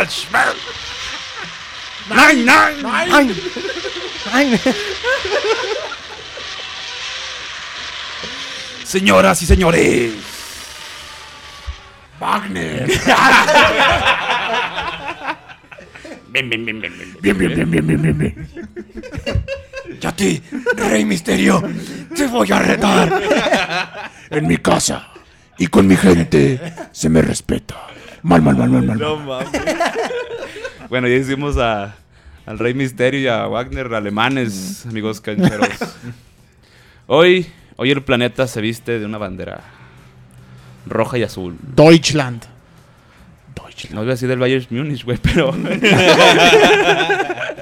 Smash, smash. Nine, nine. Ay, ay, Señoras y señores. Wagner. Bien, bien, bien, bien, bien. Bien, bien, bien, bien, bien, bien, bien. Y a ti, Rey Misterio, te voy a retar. En mi casa y con mi gente se me respeta. Mal, mal, mal, mal, mal. No mames. Bueno, ya hicimos a, al Rey Misterio y a Wagner alemanes, amigos cancheros. Hoy, hoy el planeta se viste de una bandera roja y azul. Deutschland. No voy a decir del Bayern Múnich, güey, pero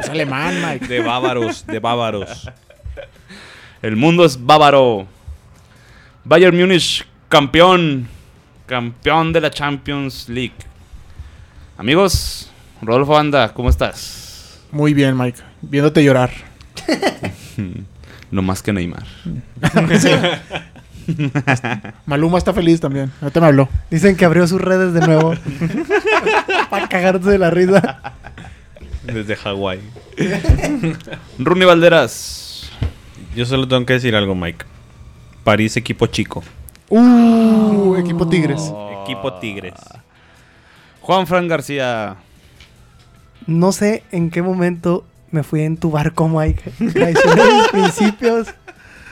Es alemán, Mike. De bávaros, de bávaros. el mundo es bávaro. Bayern Múnich, campeón. Campeón de la Champions League. Amigos, Rodolfo Banda, ¿cómo estás? Muy bien, Mike. Viéndote llorar. No más que Neymar. Maluma está feliz también. Ahorita me habló. Dicen que abrió sus redes de nuevo. Para cagarse de la risa. Desde Hawái. Rooney Valderas. Yo solo tengo que decir algo, Mike. París, equipo chico. Uh, equipo Tigres. Equipo Tigres. Juan Fran García. No sé en qué momento me fui en tu barco, Mike. Traicioné mis principios.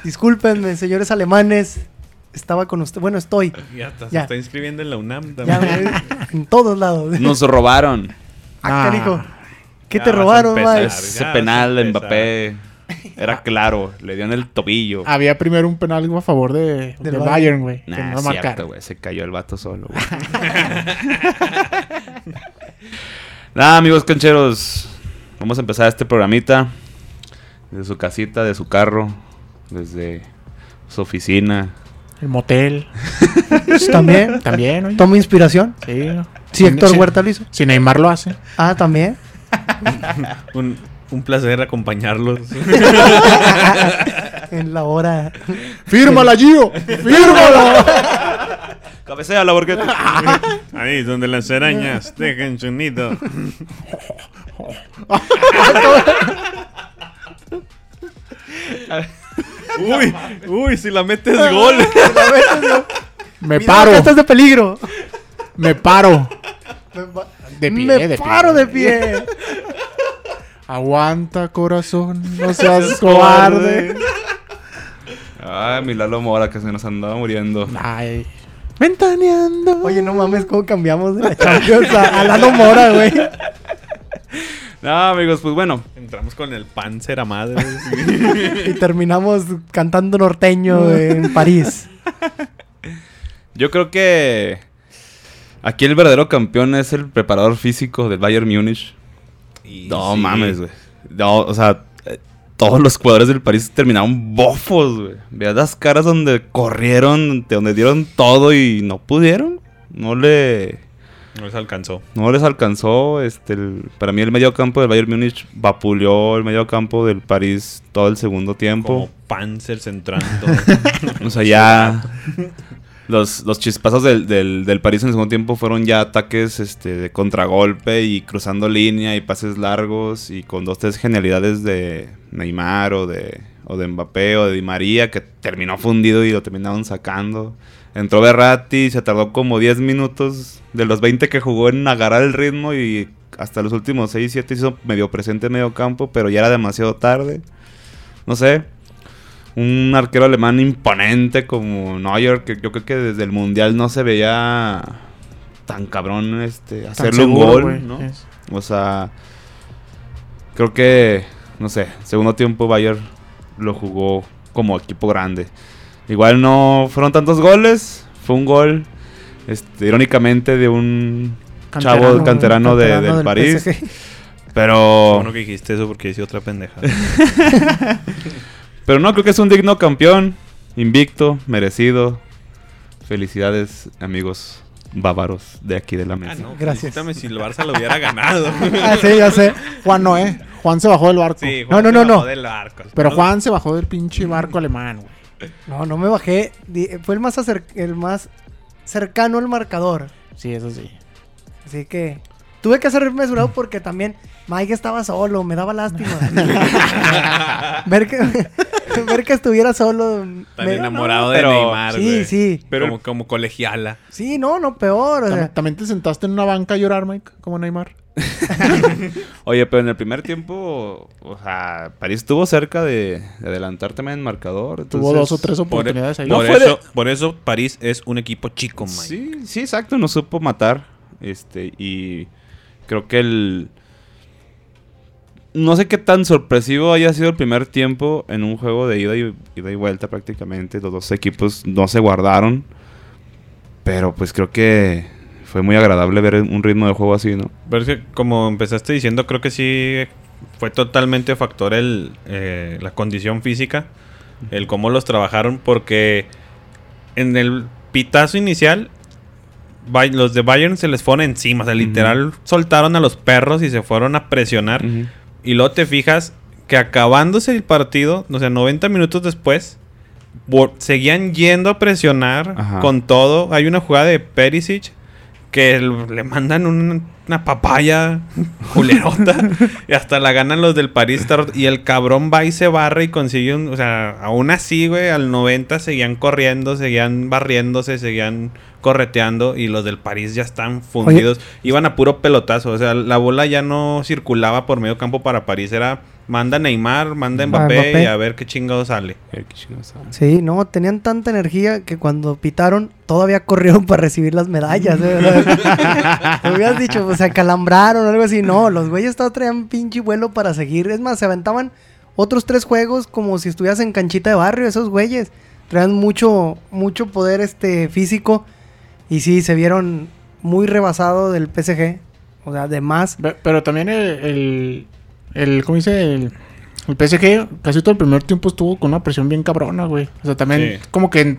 Discúlpenme, señores alemanes. Estaba con usted. Bueno, estoy. Ya está, Ya. se está inscribiendo en la UNAM Ya, también. en todos lados. Nos robaron. Ah, canijo. ¿Qué Ya te a robaron, empezar. Mike? Ese ya penal a de Mbappé. Era claro, le dio en el tobillo. Había primero un penal a favor de, Del del Bayern. Güey. Nah, no cierto, güey. Se cayó el vato solo, güey. Nada, amigos cancheros. Vamos a empezar este programita. Desde su casita, de su carro. Desde su oficina. El motel. Pues, También. También, oye. Toma inspiración. Sí. Si Héctor Sí. Huerta lo hizo. Si Neymar lo hace. Ah, también. Un, un placer acompañarlos. en la hora. ¡Fírmala, Gio! ¡Fírmala! Cabecea la borqueta. Ahí donde las arañas dejan su nido. uy, uy, si la metes gol. Me paro. estás de peligro. Me paro. De pie, me de paro pie. de pie. Aguanta, corazón. No seas cobarde. Ay, mi Lalo Mora que se nos andaba muriendo. Ay. Ventaneando. Oye, no mames, ¿cómo cambiamos de la Champions a, a Lalo Mora, güey? No, amigos, pues bueno. Entramos con el panzer a madre. Y terminamos cantando norteño en París. Yo creo que aquí el verdadero campeón es el preparador físico del Bayern Múnich. Y No sí. mames, güey. No, o sea, todos los jugadores del París terminaron bofos, güey. Veas las caras donde corrieron, de donde dieron todo y no pudieron. No le No les alcanzó. no les alcanzó. Este, el- para mí el medio campo del Bayern Múnich vapuleó el medio campo del París todo el segundo Como tiempo. panzer entrando. O sea, ya los, los chispazos del, del, del París en el segundo tiempo fueron ya ataques este, de contragolpe y cruzando línea y pases largos y con dos, tres genialidades de Neymar o de, o de Mbappé o de Di María que terminó fundido y lo terminaron sacando. Entró Berratti, se tardó como 10 minutos de los 20 que jugó en agarrar el ritmo y hasta los últimos 6, 7 hizo medio presente en medio campo, pero ya era demasiado tarde. No sé, un arquero alemán imponente como Neuer, que yo creo que desde el Mundial no se veía tan cabrón este, Tan hacerle un gol, güey. ¿no? Es- O sea, creo que, no sé, segundo tiempo Bayern lo jugó como equipo grande. Igual no fueron tantos goles, fue un gol, este, irónicamente, de un chavo canterano, de, Canterano del París. PSG. Pero... Bueno que dijiste eso porque hice otra pendeja. Pero no, creo que es un digno campeón. Invicto, merecido. Felicidades, amigos bávaros de aquí de la Ah, mesa. no, Gracias. felicítame si el Barça lo hubiera ganado. Ah, sí, ya sé. Juan no, ¿eh? Juan se bajó del barco. Sí, No, no, se no, bajó no. del barco. Pero No, Juan se bajó del pinche barco alemán, güey. No, no me bajé. Fue el más, acer- el más cercano al marcador. Sí, eso sí. Así que tuve que ser mesurado porque también Mike estaba solo, me daba lástima. ver, que, ver que estuviera solo. Tan me- enamorado de pero- Neymar, Sí, sí. Pero- como, como colegiala. Sí, no, no, peor. o sea, ¿También, te sentaste en una banca a llorar, Mike? Como Neymar. Oye, pero en el primer tiempo, o sea, París estuvo cerca de, de adelantar también en marcador. Tuvo dos o tres Por, oportunidades ahí. por No fue de- eso, por eso París es un equipo chico, Mike. Sí, sí, exacto, no supo matar. Este, y creo que el. No sé qué tan sorpresivo haya sido el primer tiempo en un juego de ida y, ida y vuelta prácticamente. Los dos equipos no se guardaron. Pero pues creo que fue muy agradable ver un ritmo de juego así, ¿no? Pero es que, como empezaste diciendo, creo que sí fue totalmente factor el, eh, la condición física, el cómo los trabajaron, porque en el pitazo inicial, los de Bayern se les fueron encima, o sea, literal soltaron a los perros y se fueron a presionar. Y luego te fijas que acabándose el partido, o sea, 90 minutos después, seguían yendo a presionar Ajá. con todo. Hay una jugada de Perisic que le mandan un- una papaya culerota y hasta la ganan los del París. Y el cabrón va y se barre y consigue un... O sea, aún así, güey, al 90 seguían corriendo, seguían barriéndose, seguían correteando y los del París ya están fundidos. Iban a puro pelotazo. O sea, la bola ya no circulaba por medio campo para París. Era manda Neymar, manda Mbappé, Mbappé. y a ver qué chingado sale. Qué chingados sabe. Sí, no, tenían tanta energía que cuando pitaron todavía corrieron para recibir las medallas. ¿eh? Te hubieras dicho, pues se acalambraron o algo así. No, los güeyes todos traían pinche vuelo para seguir. Es más, se aventaban otros tres juegos como si estuvieras en canchita de barrio, esos güeyes. Traían mucho, mucho poder este físico. Y sí, se vieron muy rebasado del PSG. O sea, de más. Pe- Pero también el, el, el- ¿cómo dice? El, el PSG casi todo el primer tiempo estuvo con una presión bien cabrona, güey. O sea, también Sí. como que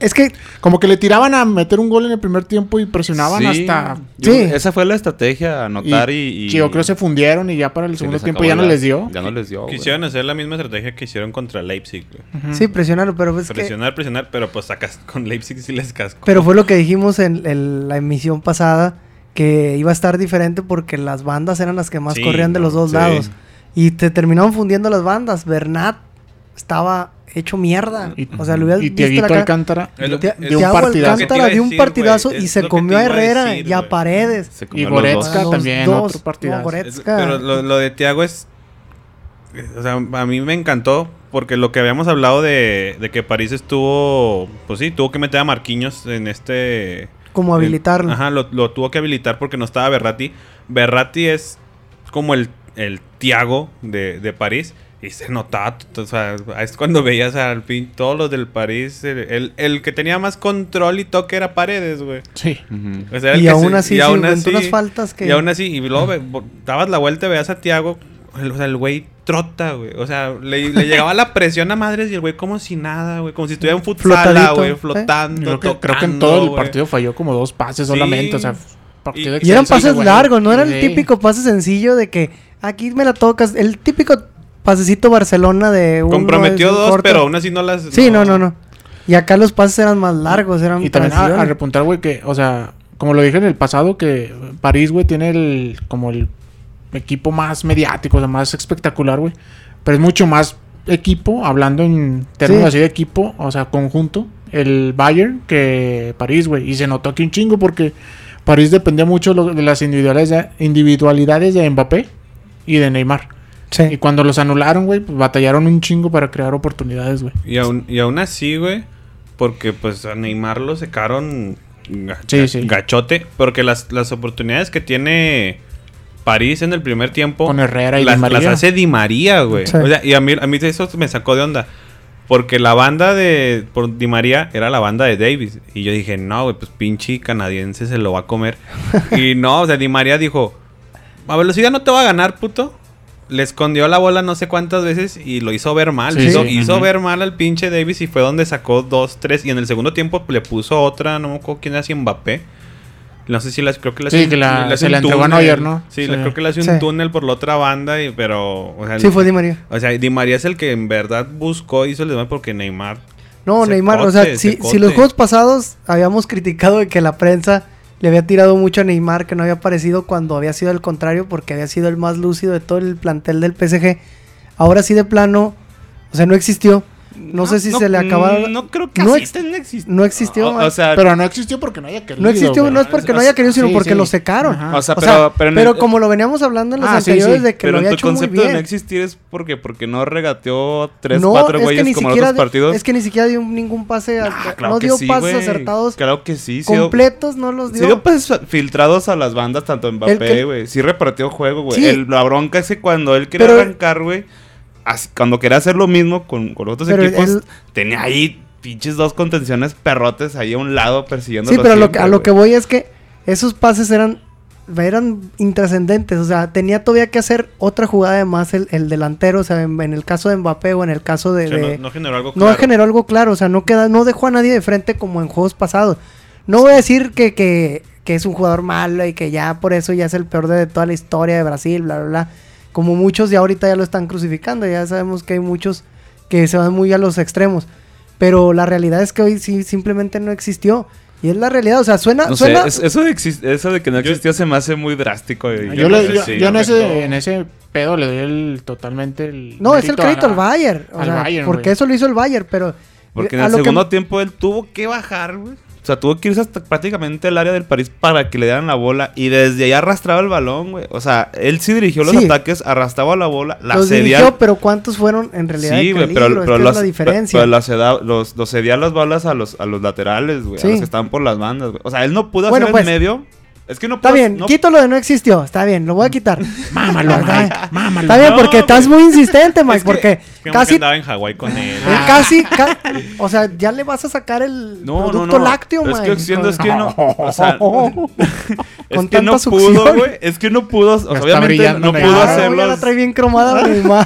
Es que como que le tiraban a meter un gol en el primer tiempo y presionaban Sí, hasta... yo- Sí. Esa fue la estrategia, anotar y... y, Sí, yo creo que se fundieron y ya para el se segundo tiempo ya no les dio. Ya no les dio, güey. Quisieron hacer la misma estrategia que hicieron contra Leipzig. güey. Sí, presionaron, pero es que... Presionar, presionar, pero pues sacas con Leipzig sí les casco. Pero fue lo que dijimos en, en la emisión pasada, que iba a estar diferente porque las bandas eran las que más Sí, corrían de los dos sí. lados. Y te terminaron fundiendo las bandas. Bernat estaba hecho mierda. Y, o sea, le hubieras y visto Tiaguito la cara. Alcántara lo- Tia- es de un Thiago partidazo. Alcántara Lo que te dio un partidazo y se lo comió te a Herrera decir, y a. Paredes. Se Y comió los dos. Goretzka Los también, dos. otro partidazo. No, Goretzka. Pero lo, lo de Thiago es. O sea, a mí me encantó. Porque lo que habíamos hablado de, de que París estuvo. Pues sí, tuvo que meter a Marquinhos en este. Como habilitarlo. Ajá, lo, lo tuvo que habilitar porque no estaba Berratti. Berratti es como el, el Thiago de, de París. Y se notaba, o sea, es cuando veías al fin todos los del París. El, el- el que tenía más control y toque era Paredes, güey. Sí. O sea, y aún se- así, y aún así- unas faltas que... y aún así, y luego dabas la vuelta y veías a Tiago. O sea, el güey trota, güey. O sea, le, le llegaba la presión a madres y el güey como si nada, güey. Como si estuviera en futsal, Flotadito, güey. ¿eh? Flotando, Creo que, creo que en todo el partido falló como dos pases Sí. solamente. O sea, partido Y- Y eran pases largos, no era el típico pase sencillo de que aquí me la tocas. El típico pasecito Barcelona de un Comprometió dos, pero aún así no las... Sí, no, no, no. Y acá los pases eran más largos, eran Y también a, a repuntar, güey, que, o sea, como lo dije en el pasado, que París, güey, tiene el, como el equipo más mediático, o sea, más espectacular, güey. Pero es mucho más equipo, hablando en términos Sí. así de equipo, o sea, conjunto, el Bayern que París, güey. Y se notó aquí un chingo porque París dependía mucho de las individualidades de, individualidades de Mbappé y de Neymar. Y Sí. cuando los anularon, güey, pues batallaron un chingo para crear oportunidades, güey. Y aún, y aún así, güey, porque pues a Neymar lo secaron ga- Sí, sí. gachote, porque las, las oportunidades que tiene París en el primer tiempo Con Herrera y Di las, María. las hace Di María, güey. Sí. O sea, y a mí, a mí eso me sacó de onda. Porque la banda de por Di María era la banda de Davis. Y yo dije, no, güey, pues pinche canadiense se lo va a comer. y no, o sea, Di María dijo, a velocidad no te va a ganar, puto. Le escondió la bola no sé cuántas veces y lo hizo ver mal. Sí, hizo sí. hizo Ujú. ver mal al pinche Davis y fue donde sacó dos, tres. Y en el segundo tiempo le puso otra, no me acuerdo quién era, si Mbappé. No sé si las creo que le Sí, que la- le se la entregó a túnel. Neuer, ¿no? Sí, creo que le hace un Sí. túnel por la otra banda, y, pero... O sea, Sí, fue Di María. o sea, Di María es el que en verdad buscó, hizo el demás porque Neymar... No, Neymar, o sea, si, si los juegos pasados habíamos criticado de que la prensa le había tirado mucho a Neymar que no había aparecido cuando había sido el contrario porque había sido el más lúcido de todo el plantel del PSG. Ahora sí de plano, o sea, no existió. No, sé si se le acabaron. No creo que no, así ex- no existió. no existió, O, o sea, Pero no existió porque no haya querido. no existió, no es porque no haya querido, sino Sí, porque sí. lo secaron. Ajá. o sea, O pero, sea, pero, en pero el- como lo veníamos hablando en los Ah, sí, anteriores sí. de que pero lo en había tu hecho muy concepto de bien. no existir es porque, porque no regateó tres, no, cuatro güeyes como en siquiera otros partidos. es que ni siquiera dio ningún pase, a- Ah, claro no dio sí, pases acertados Claro que sí. completos, no los Sí dio. dio pases filtrados a las bandas, tanto El Mbappé, güey. Sí repartió juego, güey. La bronca es que cuando él quería arrancar, güey, cuando quería hacer lo mismo con, con otros Pero equipos, él- tenía ahí pinches dos contenciones perrotes ahí a un lado persiguiendo Sí, pero a lo, que, a lo que voy es que esos pases eran, eran intrascendentes. O sea, tenía todavía que hacer otra jugada de más el, el delantero. O sea, en, en el caso de Mbappé o en el caso de. O sea, de- no, no generó algo no claro. generó algo claro. O sea, no, queda, no dejó a nadie de frente como en juegos pasados. No voy a decir que, que, que es un jugador malo y que ya por eso ya es el peor de toda la historia de Brasil, bla, bla, bla. Como muchos ya ahorita ya lo están crucificando. Ya sabemos que hay muchos que se van muy a los extremos. Pero la realidad es que hoy sí simplemente no existió. Y es la realidad. O sea, suena. No suena es- eso, de eso de que no Yo- existió se me hace muy drástico. y Yo, no le- sé yo, yo en, ese, en ese pedo le doy el, totalmente el. no, es el crédito al Bayern. O al sea, Bayern, porque güey. eso lo hizo el Bayern. Pero. Porque en a el que- segundo tiempo él tuvo que bajar, güey. O sea, tuvo que irse hasta prácticamente el área del París para que le dieran la bola. Y desde ahí arrastraba el balón, güey. O sea, él sí dirigió los Sí. ataques, arrastraba la bola, la los cedía. dirigió, pero ¿cuántos fueron en realidad Sí, güey, pero, pero los, la diferencia. pero los, ceda- los, los cedía las balas a los, a los laterales, güey. Sí. A los que estaban por las bandas, güey. O sea, él no pudo Bueno, hacer pues, en medio. Es que no Está pudo- bien, no- quito lo de no existió. Está bien, lo voy a quitar. Mámalo, Está. Mike, mámalo. Está bien, No, porque estás muy insistente, Mike, Es que- porque Que casi, andaba en Hawái con él. eh, casi, ca- o sea, ya le vas a sacar el No, no, producto no. lácteo, Es Mike. que siendo es que no. O sea, Con es que no tanta pudo, succión. güey. Es que no pudo. O sea, está obviamente no pudo Ah, ya hacerlo. la trae bien cromada Neymar.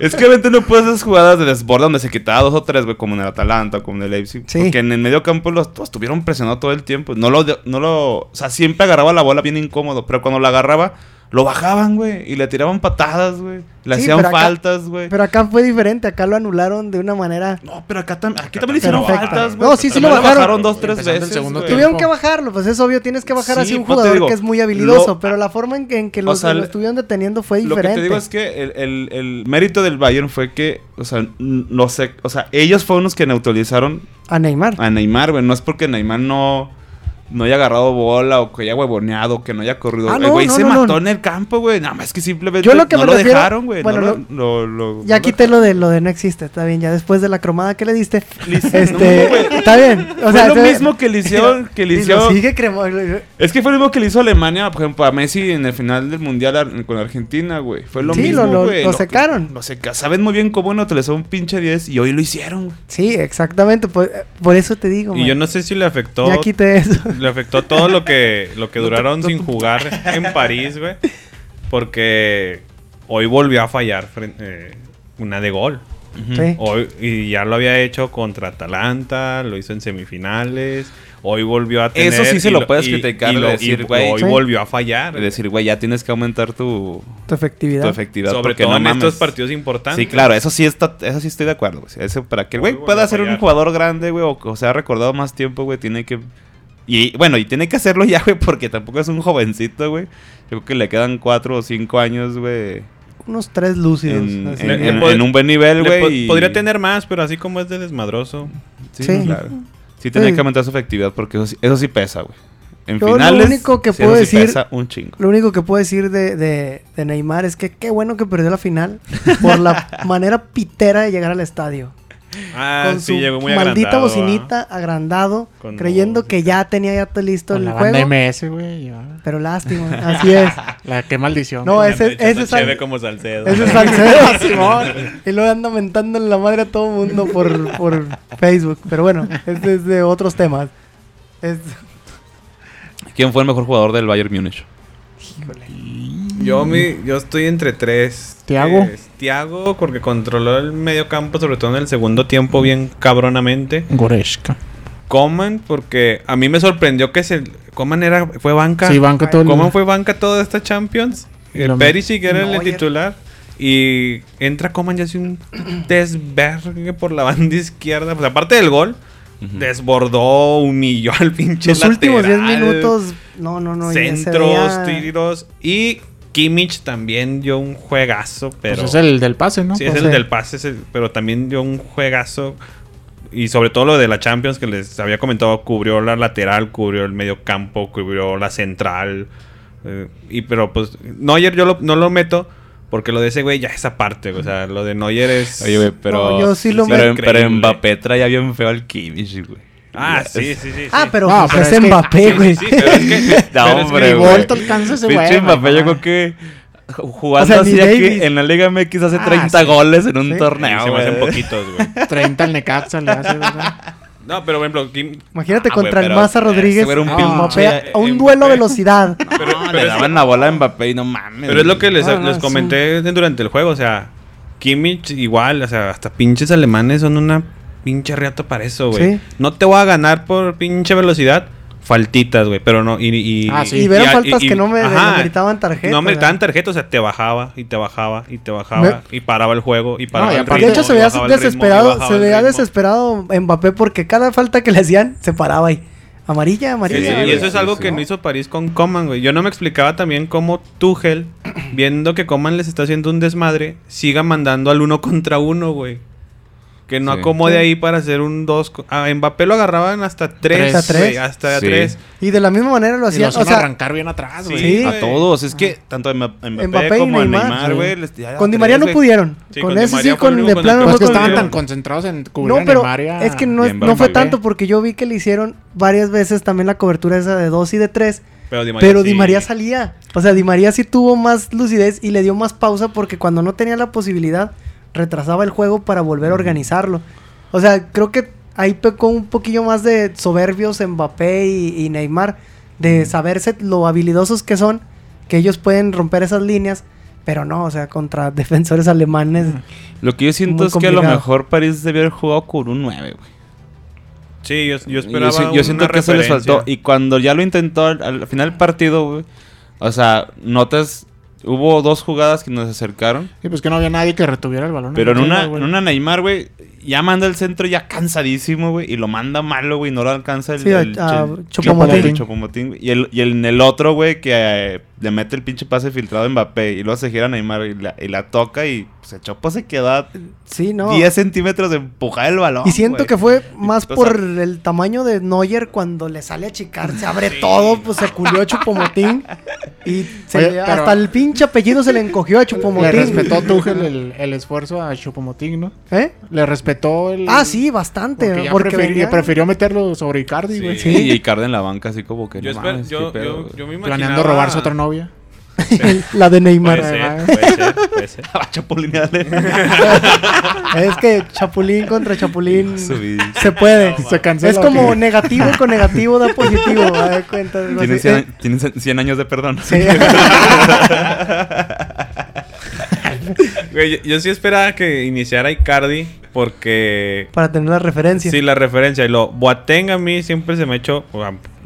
Es que obviamente no hacer esas jugadas de desborde donde se quitaba dos o tres, güey, como en el Atalanta como en el Leipzig. Sí. Porque en el medio campo los, los tuvieron presionado todo el tiempo. No lo, no lo. O sea, siempre agarraba la bola bien incómodo. Pero cuando la agarraba, lo bajaban, güey. Y le tiraban patadas, güey. Le Sí, hacían acá- faltas, güey. Pero acá fue diferente, acá lo anularon de una manera... No, pero acá, tam- aquí también le hicieron Perfecta. faltas, güey. No, sí, sí También lo bajaron. dos, tres Empezando el veces. segundo güey. tiempo. Tuvieron que bajarlo, pues es obvio, tienes que bajar Sí, así un jugador digo, que es muy habilidoso, lo- pero la forma en que, en que o lo, sea, lo estuvieron deteniendo fue Lo diferente. que te digo es que el, el- el mérito del Bayern fue que, o sea, no sé, o sea, ellos fueron los que neutralizaron A Neymar. a Neymar, güey. No es porque Neymar no, no haya agarrado bola o que haya huevoneado, que no haya corrido. Ah, el güey no, se no, mató no. en el campo, güey. Nada más que simplemente Yo lo que no me lo refiero- dejaron, güey. bueno, no, no- lo, lo- lo- Ya no quité lo de lo de no existe, está bien, ya después de la cromada que le diste. Lice- este, está bien. O Fue lo mismo que le hicieron, que le y lo hicieron- sigue cremo- Es que fue lo mismo que le hizo Alemania, por ejemplo, a Messi en el final del Mundial con Argentina, güey. Fue lo Sí, mismo, lo- lo- güey. lo secaron. Lo seca. Saben muy bien cómo neutralizó un pinche 10 y hoy lo hicieron, güey. Sí, exactamente, por, por eso te digo. Y man. yo no sé si le afectó. Ya quité eso. Le afectó todo lo que, lo que duraron sin jugar en París, güey. Porque hoy volvió a fallar eh, una de gol. Sí. Hoy, y ya lo había hecho contra Atalanta, lo hizo en semifinales. Hoy volvió a tener. Eso sí se lo puedes criticar, y lo- decir, güey. Hoy Sí. volvió a fallar. Es decir, güey, ya tienes que aumentar tu, Tu efectividad. tu efectividad. Sobre porque todo no en mames. estos partidos importantes. Sí, claro, eso sí está, eso sí estoy de acuerdo, güey. Eso para que el güey pueda ser un jugador grande, güey, o, o sea recordado más tiempo, güey, tiene que y bueno, y tiene que hacerlo ya, güey, porque tampoco es un jovencito, güey. Yo creo que le quedan cuatro o cinco años, güey, Unos tres lúcidos. en, así. en- Le- en- le pod- en un buen nivel, güey. po- y- Podría tener más, pero así como es de desmadroso. Sí, Sí. claro. Sí, tiene Sí. que aumentar su efectividad porque eso sí, eso sí pesa, güey. En Yo lo finales, único que puedo eso sí decir- pesa un chingo. Lo único que puedo decir de, de, de Neymar es que qué bueno que perdió la final por la manera pitera de llegar al estadio. Ah, con sí, su llegó muy maldita agrandado, bocinita agrandado, Con creyendo que ya tenía ya todo listo Con el la banda juego. MS, güey. ya. Pero lástima, así es. La qué maldición. No, ¿ah? ese, es como Salcedo. ese es Salcedo, Simón. Y luego anda mentándole la madre a todo el mundo por, por Facebook. Pero bueno, este es de otros temas. Es- ¿Quién fue el mejor jugador del Bayern Múnich? Yo, mi, yo estoy entre tres. Thiago. Es Thiago, porque controló el medio campo, sobre todo en el segundo tiempo, bien cabronamente. Goretzka. Coman, porque a mí me sorprendió que se, Coman era, fue banca. Sí, banca todo el- Coman fue banca toda esta Champions. El lo- Perisic era el titular. Y entra Coman y hace un desvergue por la banda izquierda. Pues aparte del gol, desbordó, humilló al pinche Los últimos 10 lateral, minutos, no, no, no. Centros, tiros. Y Kimmich también dio un juegazo, pero. Pues es el del pase, ¿no? Sí, es Pues el sí. del pase, ese- pero también dio un juegazo. Y sobre todo lo de la Champions que les había comentado, cubrió la lateral, cubrió el medio campo, cubrió la central. eh, y pero pues Neuer yo lo- no lo meto porque lo de ese güey ya es aparte. O sea, lo de Neuer es... Oye, güey, pero. No, yo sí lo pero, meto. pero Mbappé traía bien feo al Kimmich, güey. Ah, sí, sí, sí. Ah, pero, No, pues pero es Mbappé, Sí, güey. sí, pero es que... No, pero es que- hombre, güey. Alcanza ese güey. Pinche Mbappé, yo creo que jugando O sea, así aquí en la Liga MX hace Ah, 30 sí. goles en un Sí. torneo. se me hacen poquitos, güey. 30 al Necaxa le hace, ¿verdad? No, pero por ejemplo, Kim- Imagínate Ah, contra güey, el Maza Rodríguez. un Mbappé a- a un Mbappé. duelo a velocidad. pero, No, pero le daban la bola a Mbappé y no mames. Pero es lo que les, Ah, les sí. comenté durante el juego, o sea, Kimmich igual, o sea, hasta pinches alemanes son una pinche riata para eso, güey. Sí. No te voy a ganar por pinche velocidad, faltitas, güey, pero no, y... y Ah, sí. Y a- faltas y- que no me ajá, meritaban tarjeta. No meritaban tarjeta, o sea, te bajaba y te bajaba y te bajaba y paraba el juego y paraba y el ritmo. De hecho, se y veía ritmo, y desesperado, se veía desesperado Mbappé porque cada falta que le hacían se paraba ahí. Amarilla, amarilla. sí, y eso es algo que no hizo París con Coman, güey. Yo no me explicaba también cómo Tuchel, viendo que Coman les está haciendo un desmadre, siga mandando al uno contra uno, güey. Que no Sí. acomode Sí. ahí para hacer un dos. co- A Mbappé lo agarraban hasta tres. Hasta tres. güey, Hasta Sí. tres. Y de la misma manera lo Y lo hacían. hacían O sea, arrancar bien atrás, güey. Sí. A todos. Es que tanto Mba- Mbappé, como Neymar, Neymar, güey. con Di María no pudieron. Sí, con ese sí, con de plano Pues no que estaban tan concentrados en cubrir No, a pero Neymar y a- es que no, a no fue tanto porque yo vi que le hicieron varias veces también la cobertura esa de dos y de tres. Pero Di María. Pero sí. Di María salía. O sea, Di María sí tuvo más lucidez y le dio más pausa porque cuando no tenía la posibilidad, retrasaba el juego para volver a organizarlo. O sea, creo que ahí pecó un poquillo más de soberbios Mbappé y, y Neymar, de saberse lo habilidosos que son, que ellos pueden romper esas líneas, pero no, o sea, contra defensores alemanes. Lo que yo siento es que a lo mejor París debió haber jugado con un 9, güey. Sí, yo, yo Yo, esperaba. si- yo siento una que eso les faltó. Y cuando ya lo intentó al, al final del partido, güey. O sea, notas. Hubo dos jugadas que nos acercaron. Sí, pues que no había nadie que retuviera el balón. Pero en el una, en una Neymar, güey, ya manda el centro ya cansadísimo, güey, y lo manda malo, güey, no lo alcanza el, Sí, a- el el Choupo-Moting, güey. Y, el, y el- en el otro, güey, que eh, le mete el pinche pase filtrado a Mbappé y luego se gira a Neymar y la, y la toca y pues, el Chopo se queda Sí, no. 10 centímetros de empujar el balón. Y siento que fue más por sea- el tamaño de Neuer cuando le sale a achicar, se abre todo, pues se culió a Chupomotín y se Oye, le- pero- hasta el pinche apellido se le encogió a Le Chupomotín. respetó Tuchel el, el esfuerzo a Chupomoting, ¿no? ¿Eh? Le respetó el... Ah, sí, bastante. Porque, ya porque prefirió, venía prefirió meterlo sobre Icardi, güey. Sí, Sí. y Icardi en la banca así como que Yo, no yo, yo, yo me imaginaba... Planeando robarse a otra novia. la de Neymar. Puede ser, además. puede ser, puede ser. Ah. Es que Chapulín contra Chapulín se puede. Se cancela. Es como negativo con negativo da positivo. a ver, cuenta, algo Tiene así. 100, Eh, tiene 100 años de perdón. sí. Güey, yo, yo sí esperaba que iniciara Icardi porque... Para tener la referencia. Sí, la referencia. Y lo Boateng a mí siempre se me ha hecho...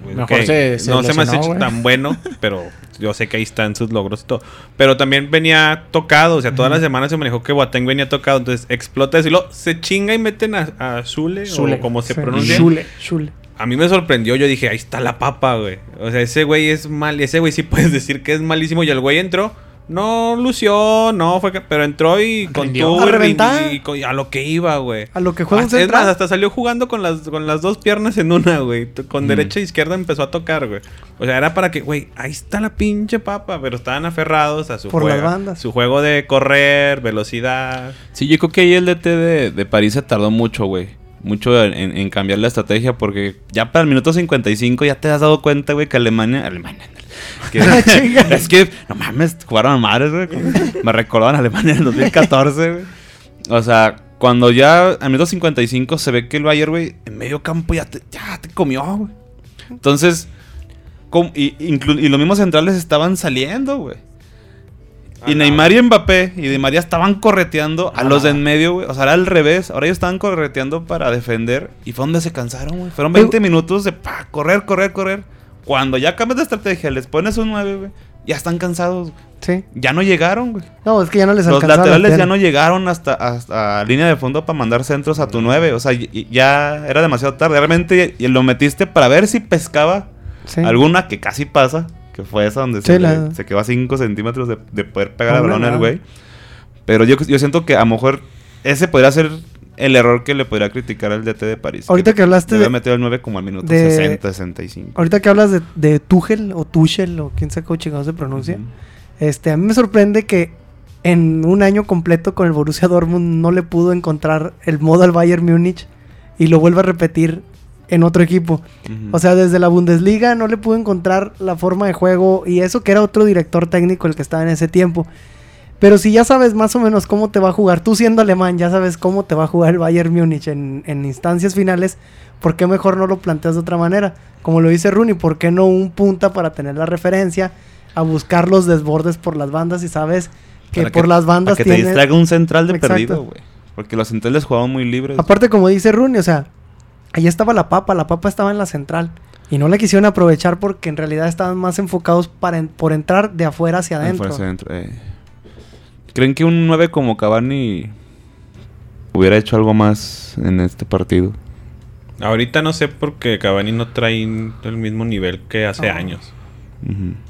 Mejor ok, se- se no se me ha lesionó, hecho güey. tan bueno, pero yo sé que ahí están sus logros y todo. Pero también venía tocado, o sea, todas las semanas se manejó que Boateng venía tocado, entonces explota eso y lo se chinga y meten a, a Zule, Zule. o como se Sí. pronuncia. Zule. Chule. A mí me sorprendió, yo dije, ahí está la papa, güey. O sea, ese güey es mal, ese güey sí puedes decir que es malísimo. Y el güey entró, no lució, no fue, que- pero entró y con Rindió. todo A reventar. y, a lo que iba, güey. A lo que juega un Hasta- es central. más, hasta salió jugando con las, con las dos piernas en una, güey. Con Mm. derecha e izquierda empezó a tocar, güey. O sea, era para que, güey, ahí está la pinche papa. Pero estaban aferrados a su Por juego. las bandas. Su juego de correr, velocidad. Sí, yo creo que ahí el DT de, de París se tardó mucho, güey. Mucho en, cambiar la estrategia porque ya para el minuto 55 ya te has dado cuenta, güey, que Alemania... Alemania... que- Chinga. es que, no mames, jugaron a madres, güey. Me recordaban a Alemania en el 2014, güey. O sea, cuando ya al minuto 55 se ve que el Bayern, güey, en medio campo ya te, ya te comió, güey. Entonces, y los mismos centrales estaban saliendo, güey. Y Ajá. Neymar y Mbappé y Di María estaban correteando a los de en medio, güey. O sea, era al revés. Ahora ellos estaban correteando para defender. Y fue donde se cansaron, güey. Fueron 20 minutos de pa, correr, correr, correr. Cuando ya cambias de estrategia, les pones un 9, güey. ya están cansados. Sí. Ya no llegaron, güey. No, es que ya no les Los laterales ya no llegaron hasta, hasta línea de fondo para mandar centros a tu 9. O sea, ya era demasiado tarde. Realmente y lo metiste para ver si pescaba Sí. alguna que casi pasa. Que fue esa donde Sí, se, la- le- se quedó a 5 centímetros de, de poder pegar No, al balón güey. Pero yo, yo siento que a lo mejor ese podría ser el error que le podría criticar al DT de París. Ahorita que hablaste Debe de- meter el 9 como al minuto de- 60, 65. Ahorita que hablas de, de Tuchel o Tuchel o quién sabe cómo chingados se pronuncia. Este, a mí me sorprende que en un año completo con el Borussia Dortmund no le pudo encontrar el modo al Bayern Múnich y lo vuelve a repetir en otro equipo. O sea, desde la Bundesliga no le pudo encontrar la forma de juego y eso que era otro director técnico el que estaba en ese tiempo. Pero si ya sabes más o menos cómo te va a jugar, tú siendo alemán ya sabes cómo te va a jugar el Bayern Múnich en, en instancias finales, ¿por qué mejor no lo planteas de otra manera? Como lo dice Rooney, ¿por qué no un punta para tener la referencia a buscar los desbordes por las bandas y sabes que Para por las bandas para que te tiene... distraiga un central de Exacto. perdido, güey. Porque los centrales jugaban muy libres. Aparte, como dice Rooney, o sea, ahí estaba la papa, la papa estaba en la central. Y no la quisieron aprovechar porque en realidad estaban más enfocados para en- por entrar de afuera hacia adentro. eh. ¿Creen que un 9 como Cavani hubiera hecho algo más en este partido? Ahorita no sé porque Cavani no trae el mismo nivel que hace años.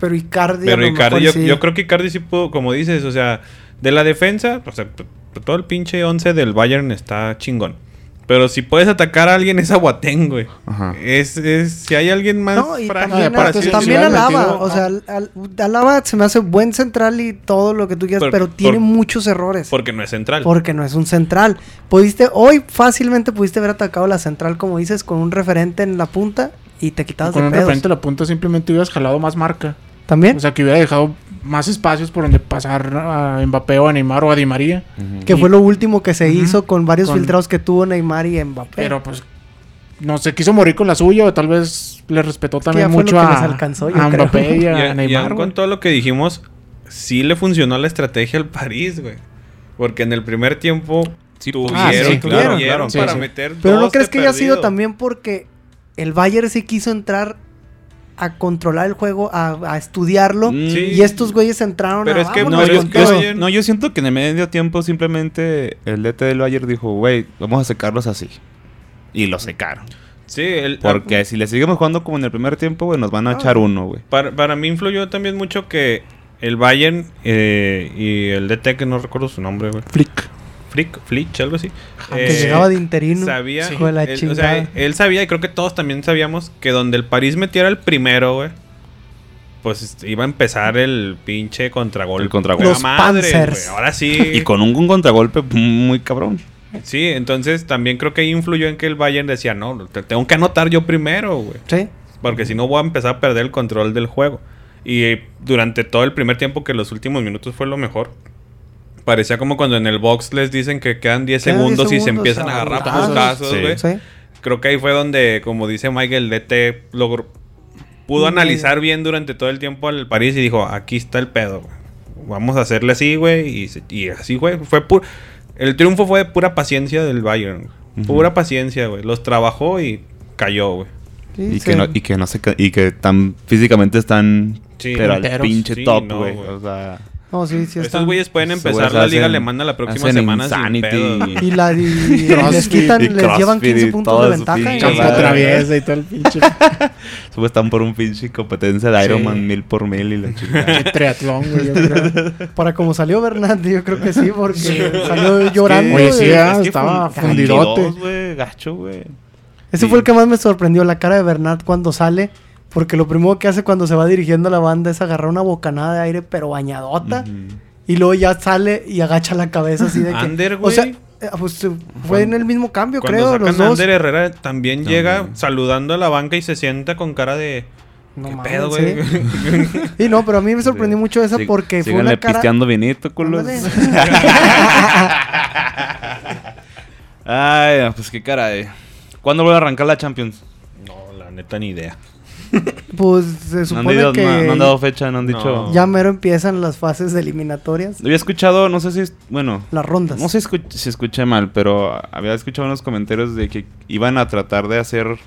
Pero Icardi, Pero Icardi, yo, sí. yo creo que Icardi sí pudo, como dices, o sea, de la defensa, o sea, todo el pinche 11 del Bayern está chingón. Pero si puedes atacar a alguien es a Boateng, güey. Ajá. Es, es, si hay alguien más No, y frágil también, y así sí, también Alaba, o sea, al- al- Alaba se me hace buen central y todo lo que tú quieras, Por- pero por- tiene muchos errores. porque no es central. Porque no es un central. Pudiste, hoy fácilmente pudiste haber atacado la central, como dices, con un referente en la punta y te quitabas Con de un pedos. referente a la punta simplemente hubieras jalado más marca. También, O sea, que hubiera dejado más espacios por donde pasar a Mbappé o a Neymar o a Di María. Que fue lo último que se hizo con varios Con- filtrados que tuvo Neymar y Mbappé. Pero pues no se quiso morir con la suya o tal vez le respetó también mucho a, alcanzó, a. Mbappé y Y, a y Neymar. aún güey. con todo lo que dijimos, sí le funcionó la estrategia al París, güey. Porque en el primer tiempo Sí, tuvieron, ah, sí, tuvieron claro, claro. Sí, para sí. meter Pero ¿no crees que haya sido perdido. también porque el Bayern sí quiso entrar a controlar el juego, a, a estudiarlo? Mm, Sí. Y estos güeyes entraron Pero a es que No, Pero yo, yo- no, yo siento que en el medio tiempo simplemente el DT del Bayern dijo, güey, vamos a secarlos así. Y lo secaron. Sí, el, Porque si le seguimos jugando como en el primer tiempo, güey, nos van a Ah. echar uno, güey. Para, para mí influyó también mucho que el Bayern eh, y el DT, que no recuerdo su nombre, güey. Flick. Flick, Flick, algo así. Que Eh, llegaba de interino. Sabía, hijo de la él, o chingada. sea, él sabía, y creo que todos también sabíamos, que donde el París metiera el primero, güey, pues este, iba a empezar el pinche contragolpe. El contragolpe. Los madre, güey, Ahora sí. Y con un, un contragolpe muy cabrón. Sí, entonces también creo que influyó en que el Bayern decía, no, te tengo que anotar yo primero, güey. Sí. Porque si no voy a empezar a perder el control del juego. Y eh, durante todo el primer tiempo, que los últimos minutos fue lo mejor, parecía como cuando en el box les dicen que quedan 10 Quedan 10 segundos y se empiezan a a agarrar putazos. putazos, Sí. güey. Sí. Creo que ahí fue donde, como dice Michael, DT logró, pudo Mm. analizar bien durante todo el tiempo al París y dijo, aquí está el pedo, güey. Vamos a hacerle así, güey. Y, se- y así, güey. Fue pu- el triunfo fue de pura paciencia del Bayern. güey. Ujú. Pura paciencia, güey. Los trabajó y cayó, güey. Sí, Y, sí. que no, y que no se y que tan físicamente están Sí. pero al pinche Sí, top, no, güey. güey. o sea, No, sí, sí Estos güeyes pueden empezar la liga alemana la próxima semana sin pedo. Y, la, y les quitan, y les llevan Crossfit 15 y puntos de ventaja. y- traviesa y todo el pinche sube están por un pinche competencia de Iron Sí. Man mil por mil y la chica. triatlón, güey. Para como salió Bernat, yo creo que sí, porque salió llorando. Oye, sí, de- Es que estaba fun- fundidote. güey, gacho, güey. Ese Sí. fue el que más me sorprendió, la cara de Bernat cuando sale. Porque lo primero que hace cuando se va dirigiendo a la banda es agarrar una bocanada de aire, pero bañadota. Y luego ya sale y agacha la cabeza así de que... Ander, O sea, güey. eh, pues, fue en el mismo cambio, creo, sacan los dos. Ander Herrera también, También. llega saludando a la banca y se sienta con cara de... No ¿Qué mames, pedo, güey? sí. Y no, pero a mí me sorprendió Sí. mucho eso Sí, porque fue una cara... pisteando vinito, culos. Ay, pues qué caray. ¿Cuándo vuelve a arrancar la Champions? no, la neta ni idea. Pues se No han, supone dicho- que no- no han dado fecha, no han No. dicho. ya mero empiezan las fases eliminatorias, Había escuchado, no sé si es, bueno, las rondas. no sé si escuch- si escuché mal, pero había escuchado unos comentarios de que iban a tratar de hacer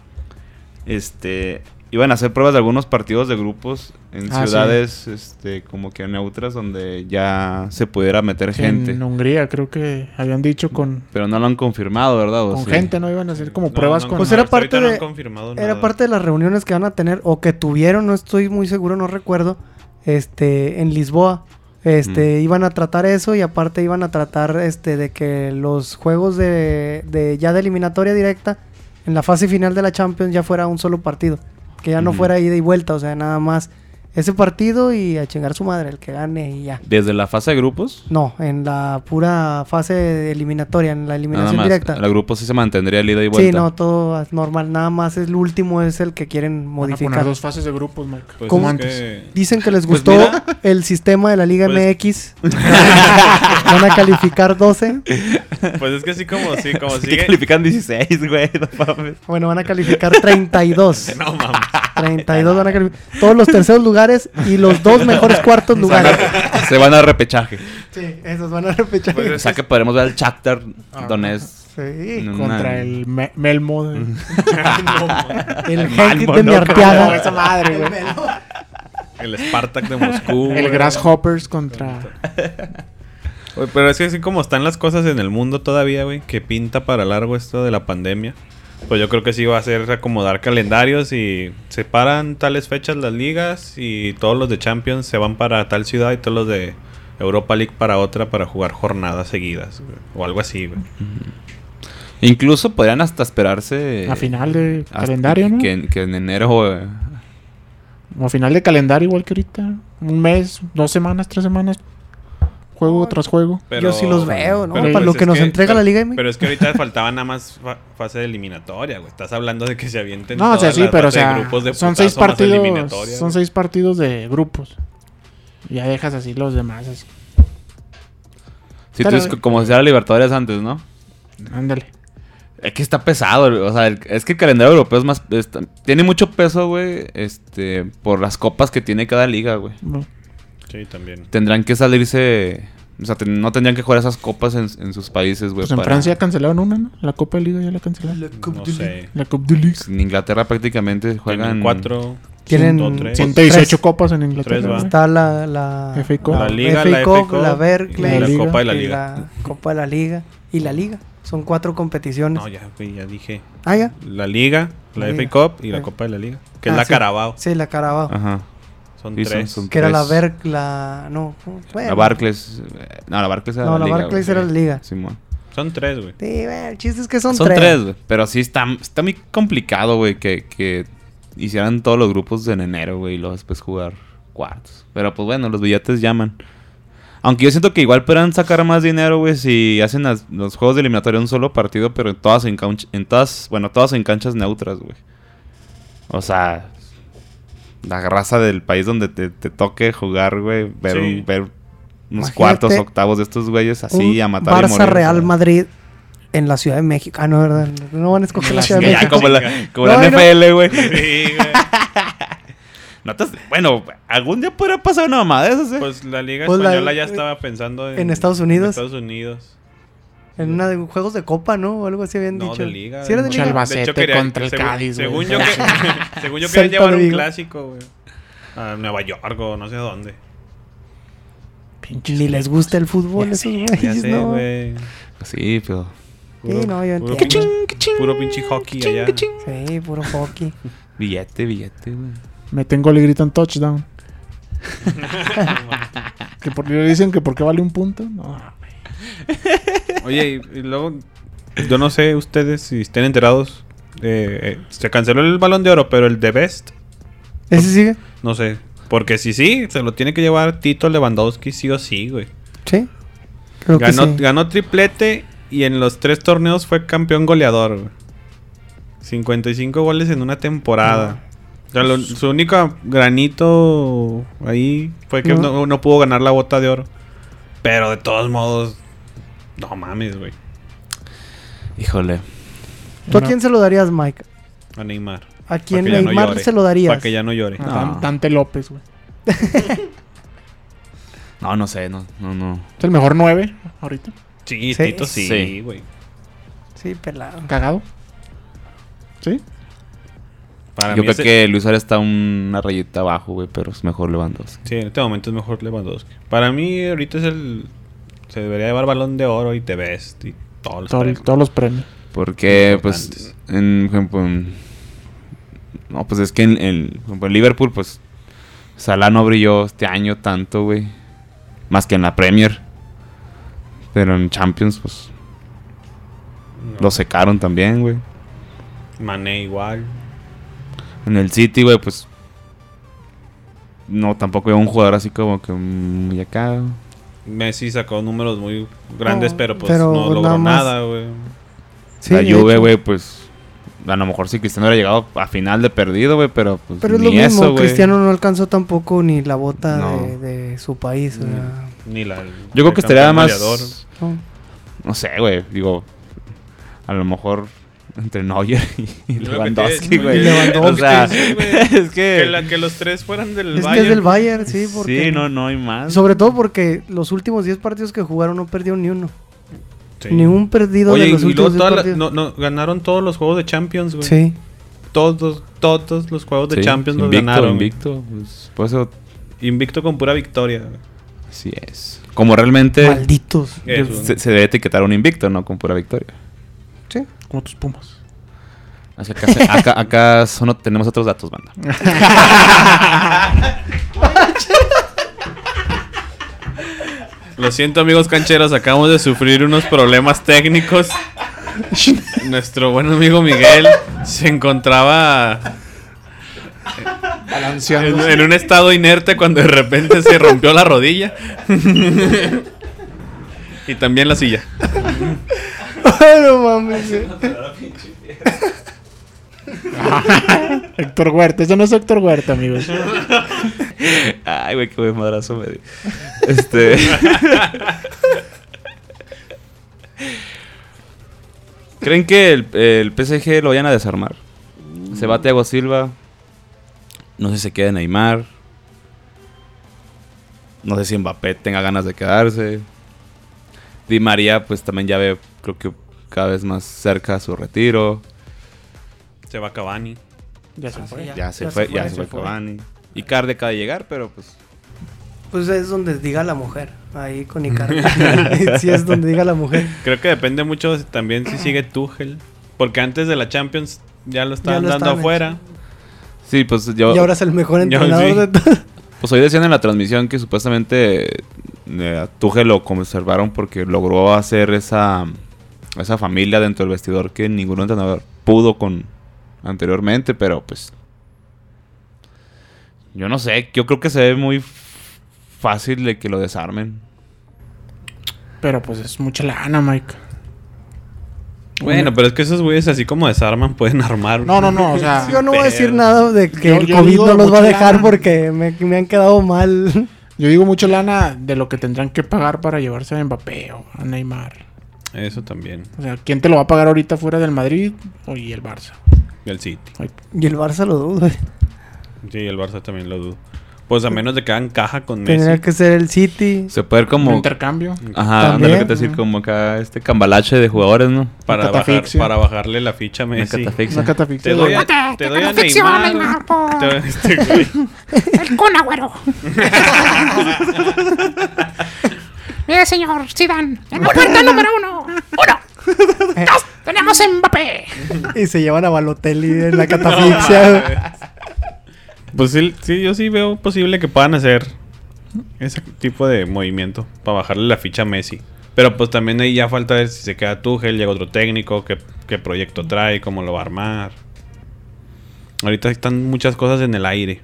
este iban a hacer pruebas de algunos partidos de grupos en Ah, sí. ciudades este, como que neutras donde ya se pudiera meter gente. En Hungría creo que habían dicho con, Pero no lo han confirmado, ¿verdad? ¿O con sí? gente, ¿no? Iban a hacer como No, pruebas no, con... Pues era parte no de- han confirmado Era parte de las reuniones que van a tener o que tuvieron, no estoy muy seguro, no recuerdo, este, en Lisboa. Este, iban a tratar eso y aparte iban a tratar este de que los juegos de, de ya de eliminatoria directa en la fase final de la Champions ya fuera un solo partido, que ya no fuera ida y vuelta, o sea, nada más ese partido y a chingar su madre el que gane y ya. Desde la fase de grupos. No, en la pura fase eliminatoria, en la Nada eliminación más. directa. El grupo sí se mantendría el ida y vuelta. Sí, no, todo es normal. Nada más el último es el que quieren Van a modificar. poner dos fases de grupos, Mike. Pues ¿Cómo es antes? que- Dicen que les Pues gustó el sistema de la Liga Pues- MX. Van a calificar 12. Pues es que sí, como sí, como Sí sigue. califican 16, güey. No mames. Bueno, van a calificar 32. No mames. 32 van a calificar. Todos los terceros lugares y los dos mejores cuartos lugares. Se van a repechaje. Sí, esos van a repechar. Pues O sea que podremos ver al Shakhtar Ah. Donetsk. Sí. Contra el Me- Melmo. de- El Malmo, Genk de ¿no? No, Miarteaga. esa madre, güey. El Spartak de Moscú. El. Grasshoppers contra... Oye, Pero es que así como están las cosas en el mundo todavía, güey, que pinta para largo esto de la pandemia. Pues yo creo que sí va a ser acomodar calendarios y separan tales fechas las ligas y todos los de Champions se van para tal ciudad y todos los de Europa League para otra para jugar jornadas seguidas, güey, o algo así, güey. Incluso podrían hasta esperarse. A final de calendario, ¿no? Que, que en enero. eh, O a final de calendario igual que ahorita. Un mes, dos semanas, tres semanas. Juego tras juego. Yo sí los veo, ¿no? pero Para lo es que nos entrega la Liga MX. Pero es que ahorita faltaba nada más fa- fase de eliminatoria, güey. Estás hablando de que se avienten No, o sea, sí, pero o sea, grupos de son seis partidos. eliminatoria, Son seis partidos de grupos. Ya dejas así los demás. así. Pero- tú dices que como si era Libertadores antes, ¿no? Ándale. Es que está pesado, o sea, el- es que el calendario europeo es más... tiene mucho peso, güey, este, por las copas que tiene cada liga, güey. Bueno, Sí, también. Tendrán que salirse... O sea, ten- no tendrían que jugar esas copas en, en sus países, güey. Pues en para- Francia cancelaron una, ¿no? La Copa de Liga ya la cancelaron. No sé. La Coupe de Ligue. En Inglaterra prácticamente juegan... Cuatro. Tienen cinco, tres. 118 Tres. copas en Inglaterra. Tres, va. güey. Está la, la, FA Cup. La Liga, FA la Cup, la y Berkeley, la Liga. Copa de la y Liga. la Copa de la Liga y la Liga. Son cuatro competiciones. No, ya, ya dije. Ah, ya. La Liga, la La FA Liga. Cup y la. Copa de la Liga. Que Ah, es la sí. Carabao. Sí, la Carabao. Ajá. Son Sí, tres. son que era la tres. Ver, la no, bueno. La Barclays... No, la Barclays era No, la, la liga, Barclays güey. era la liga. Simón. Son tres, güey. Sí, bueno, el chiste es que son, Son, tres. tres, güey. Pero sí está, está muy complicado, güey, que, que hicieran todos los grupos en enero, güey, y luego después jugar cuartos. Pero pues bueno, los billetes llaman. Aunque yo siento que igual podrán sacar más dinero, güey, si hacen las- los juegos de eliminatoria un solo partido, pero en todas en, canch- en todas, bueno, todas en canchas neutras, güey. O sea, la raza del país donde te, te toque jugar, güey, ver, Sí. un- ver unos Imagínate cuartos, octavos de estos güeyes así Un a matar y Barça morir, Real. Madrid en la Ciudad de México. Ah, no, ¿verdad? No van a escoger la Ciudad de México. como la, como No, la no. NFL, güey. Sí, güey. No te- bueno, algún día podrá pasar una mamada de esas, ¿eh? Pues la Liga Pues la- Española ya estaba pensando en... en Estados Unidos. En Estados Unidos. En una de juegos de copa, ¿no? O algo así habían No, dicho. de Liga. ¿Sí era de de Liga? Albacete hecho, quería- contra el según- Cádiz, güey. Según yo, que, según yo Celta querían llevar de un clásico, güey. A Nueva York o no sé dónde. Pinches Ni les gusta el fútbol Ya esos güeyes, ya sé, ¿no? güey. Sí, pero... Sí, no, yo puro, entiendo. pinche, puro pinche hockey allá. Sí, puro hockey. Billete, billete, güey. Meten gol y gritan touchdown. que por, le dicen que porque vale un punto. No. Oye, y, y luego, yo no sé ustedes si estén enterados. eh, eh, se canceló el balón de oro, pero el de Best, ¿Ese sigue? no sé. Porque si sí, se lo tiene que llevar Tito Lewandowski, sí o sí, güey. Sí. Creo Ganó, que sí. ganó triplete y en los tres torneos fue campeón goleador, güey. 55 goles en una temporada. O sea, lo- su único granito ahí fue que No. no, no pudo ganar la bota de oro. Pero de todos modos, no mames, güey. Híjole. ¿Tú a quién se lo darías, Mike? A Neymar. ¿A quién no Neymar se lo darías? Para que ya no llore. A No. Dan- Dante López, güey. No, no sé, no, no, no. Es el mejor 9 ahorita. Sí, Sí. Tito sí, Sí. güey. Sí, pelado. Cagado. ¿Sí? Para Yo mí creo ese- que Luis Suárez está una rayita abajo, güey, pero es mejor Lewandowski. Sí, en este momento es mejor Lewandowski. Para mí, ahorita es el. Se debería llevar balón de oro y te ves. Y todos los Todo- premios. todos los premios. Porque, pues, en por ejemplo, en- no, pues es que en, en- por ejemplo, en Liverpool, pues, Salah no brilló este año tanto, güey. Más que en la Premier. Pero en Champions, pues, No. lo secaron también, güey. Mané igual. En el City, güey, pues, no, tampoco veo un jugador así como que muy acá. Messi sacó números muy grandes, No, pero pues pero no logró nada güey. Sí, la Juve, güey, pues, a lo mejor si Cristiano hubiera llegado a final de perdido, güey, pero pues Pero es ni lo mismo, eso, güey. Cristiano no alcanzó tampoco ni la bota No. de, de su país. o sea, Ni la. Yo creo que estaría más... goleador. no. No sé, güey. Digo, a lo mejor entre Neuer y, Lewandowski, güey. Lewandowski, O sea, sí, es Que, que... la- que los tres fueran del Es que Bayern. es del Bayern, sí, porque... Sí, no, no hay más. Sobre todo porque los últimos 10 partidos que jugaron no perdieron ni uno. Sí. Ni un perdido Oye, de los y luego últimos 10 toda la- partidos. no, no, ganaron todos los juegos de Champions, güey. Sí. Todos, todos los juegos de Sí, Champions los invicto, ganaron. invicto. Pues, por eso, Invicto con pura victoria. así es. Como realmente Malditos. Eso. se, se debe etiquetar un invicto, ¿no? Con pura victoria. Como tus pumas. Así que acá, se- acá, acá solo tenemos otros datos, banda. Lo siento, amigos cancheros, acabamos de sufrir unos problemas técnicos. Nuestro buen amigo Miguel se encontraba en un estado inerte cuando de repente se rompió la rodilla. y también la silla. Ay, no mames. Héctor Huerta. Ese no es Héctor Huerta, amigos. Ay, güey, qué buen madrazo me dio. Este. ¿Creen que el, el PSG lo vayan a desarmar? Se va Thiago Silva. No sé si se queda Neymar. No sé si Mbappé tenga ganas de quedarse. Di María, pues también ya ve, creo que cada vez más cerca su retiro. Se va Cavani. Ya se fue. ya. Ya se ya fue, se ya fue, se se fue fue. Cavani. Icardi acaba de llegar, pero pues Pues es donde diga la mujer. Ahí con Icardi. sí, es donde diga la mujer. Creo que depende mucho también si sigue Tuchel. Porque antes de la Champions ya lo estaban lo dando afuera. Sí, pues yo. Y ahora es el mejor Yo entrenador sí. de todos. Pues hoy decían en la transmisión que supuestamente eh, a Tuchel lo conservaron porque logró hacer esa, esa familia dentro del vestidor que ningún entrenador pudo con anteriormente, pero pues. Yo no sé, yo creo que se ve muy fácil de que lo desarmen. Pero pues es mucha lana, Mike. Bueno, pero es que esos güeyes así como desarman pueden armar. No, no, no. O sea, Yo no voy a decir nada de que Yo- el yo COVID no los va a dejar lana. porque me, me han quedado mal. yo digo mucha lana de lo que tendrán que pagar para llevarse a Mbappé o a Neymar. Eso también. O sea, ¿quién te lo va a pagar ahorita fuera del Madrid o y el Barça? El City. Ay, Y el Barça lo dudo. Sí, el Barça también lo dudo. Pues a menos de que hagan caja con Tendría Messi. que ser el City. Se puede ver un como. intercambio. Ajá, También. lo que te decir, como acá este cambalache de jugadores, ¿no? Para, Una bajar, para bajarle la ficha a Una Messi. catafixia. Una catafixia. Te doy a, Te- te te doy a Neymar. Neymar, por- Te doy a este güey. El Kun Agüero. Mire, señor Zidane. En la puerta número uno. Uno. Dos. Tenemos Mbappé. Y se llevan a Balotelli en la catafixia. Pues sí, sí, yo sí veo posible que puedan hacer ese tipo de movimiento para bajarle la ficha a Messi. Pero pues también ahí ya falta ver si se queda Tuchel, llega otro técnico, qué, qué proyecto trae, cómo lo va a armar. Ahorita están muchas cosas en el aire.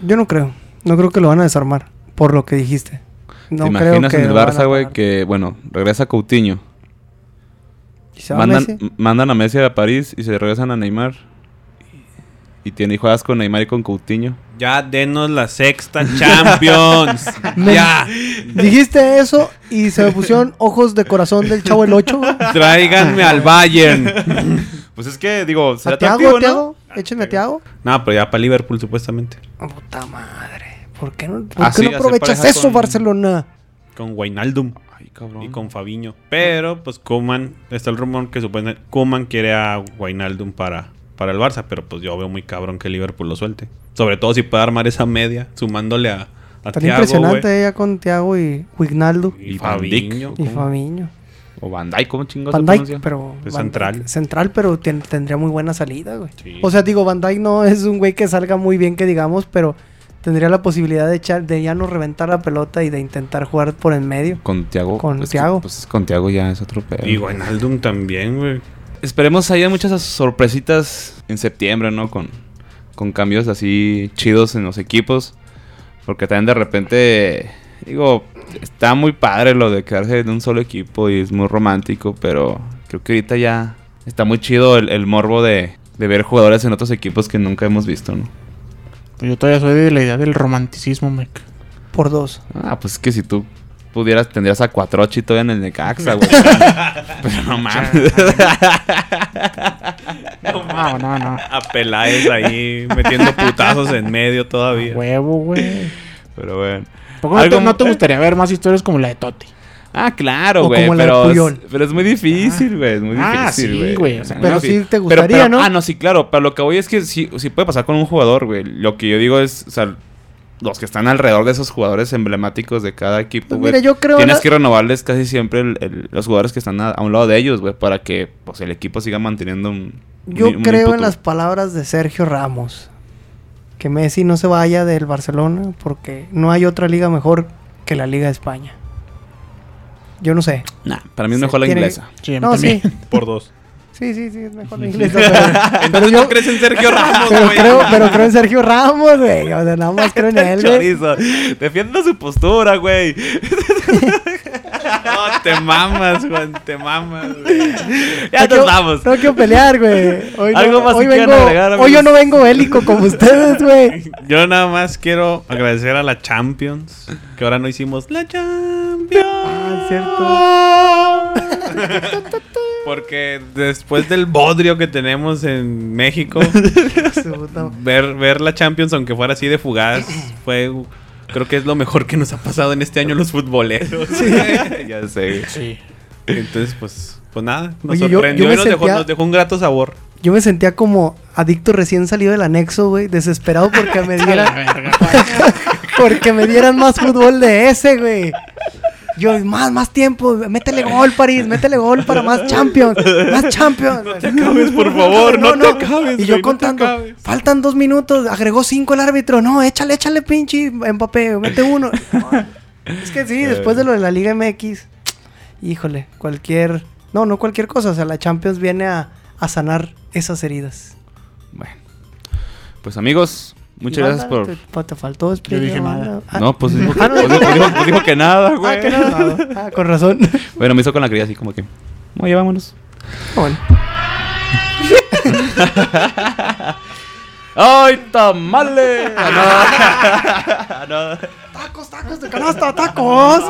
Yo no creo. No creo que lo van a desarmar. Por lo que dijiste. No ¿Te creo imaginas que en el a Barça, güey, que, bueno, regresa Coutinho. ¿Y se va Mandan, Messi? m- mandan a Messi a París y se regresan a Neymar. Y, tiene, y juegas con Neymar y con Coutinho. Ya denos la sexta Champions. Ya. Dijiste eso y se me pusieron ojos de corazón del chavo el 8. Tráiganme al Bayern. Pues es que, digo, será ¿A Tiago, ¿no? Tiago? Échenme a Tiago. No, pero ya para Liverpool supuestamente. Oh, puta madre. ¿Por qué no, por Ah, qué sí, no hacer aprovechas eso, con- Barcelona? Con Wijnaldum Ay, cabrón. y con Fabiño. Pero pues Kuman, está el rumor que supone Kuman quiere a Wijnaldum para, para el Barça, pero pues yo veo muy cabrón que Liverpool lo suelte. Sobre todo si puede armar esa media, sumándole a, a Tan Thiago, impresionante ella con Thiago y Wignaldo Y. Fabinho. y. Fabiño. O Bandai, ¿cómo chingos Van se pero... Es Van central. Central, pero tendría muy buena salida, güey. Sí. O sea, digo, Dijk no es un güey que salga muy bien, que digamos, pero tendría la posibilidad de echar, de ya no reventar la pelota y de intentar jugar por en medio. Con Tiago. Con Thiago. pues con Tiago ya es otro pedo. Y Wijnaldum también, güey. Esperemos haya muchas sorpresitas en septiembre, ¿no? Con, con cambios así chidos en los equipos. Porque también de repente, digo, está muy padre lo de quedarse en un solo equipo y es muy romántico, pero creo que ahorita ya está muy chido el, el morbo de, de ver jugadores en otros equipos que nunca hemos visto, ¿no? Pues yo todavía soy de la idea del romanticismo, mec. Por dos. Ah, pues es que si tú pudieras, tendrías a Cuatrochi todavía en el Necaxa, güey. pero no mames. No, no, no. A Peláez ahí metiendo putazos en medio todavía. Huevo, güey. pero bueno. ¿Por qué no Algo- te, no te gustaría ver más historias como la de Totti? Ah, claro, güey. Pero, es muy difícil, güey. Es muy Ah, difícil, sí, güey. güey, o sea, Muy pero sí te gustaría, ¿no? Ah, no, sí, claro. Pero lo que voy es que sí, sí puede pasar con un jugador, güey. Lo que yo digo es, o sea, los que están alrededor de esos jugadores emblemáticos de cada equipo, Pues güey. mira, yo creo Tienes la- que renovarles casi siempre el- el- los jugadores que están a, a un lado de ellos, güey, para que pues, el equipo siga manteniendo un. Yo un- creo en las palabras de Sergio Ramos. Que Messi no se vaya del Barcelona porque no hay otra liga mejor que la Liga de España. Yo no sé. Nah, para mí es mejor la tiene- inglesa. Sí, a mí No, también. sí. Por dos. Sí, sí, sí, es mejor la inglesa. Pero, pero yo, crees en Sergio Ramos, pero güey? creo, pero creo en Sergio Ramos, güey. O sea, nada más creo en él, güey. Chorizo. Defienda su postura, güey. No, te mamas, Juan, te mamas. güey. Ya No nos quiero- vamos. No quiero pelear, güey. Hoy, Algo no, más hoy, que quieran vengo, agregar, hoy yo amigos. no vengo bélico como ustedes, güey. Yo nada más quiero agradecer a la Champions, que ahora no hicimos la Champions. Ah, Porque después del bodrio que tenemos en México, ver, ver la Champions, aunque fuera así de fugaz, fue creo que es lo mejor que nos ha pasado en este año los futboleros. ya sé. Sí. Entonces, pues, pues nada, nos Oye, sorprendió yo me y nos, dejó, nos dejó un grato sabor. Yo me sentía como adicto recién salido del anexo, güey. Desesperado porque me dieran, porque me dieran más fútbol de ese, güey. Yo, más, más tiempo. Métele gol, París. Métele gol para más Champions. Más Champions. No te acabes, por favor, no te acabes, Y yo no contando. faltan dos minutos. Agregó cinco el árbitro. No, échale, échale, pinche Mbappé. Mete uno. No, es que sí, después de lo de la Liga MX. Híjole, cualquier. No, no cualquier cosa. O sea, la Champions viene a, a sanar esas heridas. Bueno. Pues amigos, muchas gracias por. Te, te faltó despedir, dije nada. Ah, No, pues dijo, Ah, no, pues dijo- pues dijo- pues dijo que nada, ah, güey. que no. Ah, con razón. Bueno, me hizo con la cría así como que. Oye, vámonos. Bueno. ¡Ay, tamales! Ah, no. Ah, no. Tacos, tacos de canasta, tacos.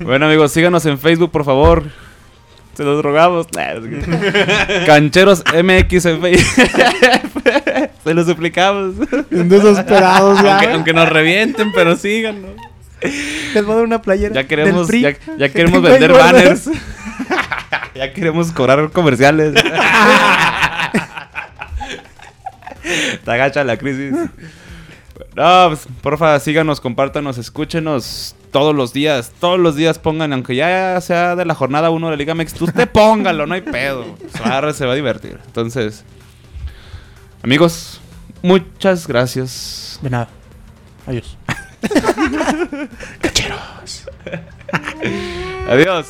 Bueno, amigos, síganos en Facebook, por favor. Se los rogamos. Nah, es que- Cancheros MX en Facebook. Se los suplicamos. Bien desesperados ya. Aunque, aunque nos revienten, pero síganos. Les voy a dar una playera. Ya queremos, del ya, ya queremos vender banners. ya queremos cobrar comerciales. Te agacha la crisis. No, pues, porfa, síganos, compártanos, escúchenos todos los días. Todos los días pongan, aunque ya sea de la jornada 1 de la Liga MX, usted póngalo, no hay pedo. Se va, se va a divertir. Entonces, amigos, muchas gracias. De nada. Adiós. Adiós.